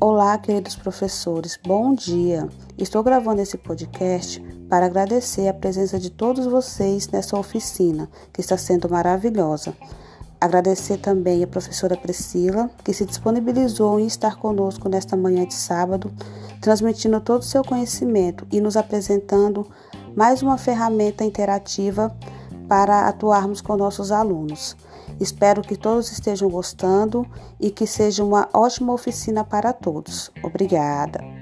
Olá, queridos professores, bom dia. Estou gravando esse podcast para agradecer a presença de todos vocês nessa oficina, que está sendo maravilhosa. Agradecer também a professora Priscila, que se disponibilizou em estar conosco nesta manhã de sábado, transmitindo todo o seu conhecimento e nos apresentando mais uma ferramenta interativa para atuarmos com nossos alunos. Espero que todos estejam gostando e que seja uma ótima oficina para todos. Obrigada.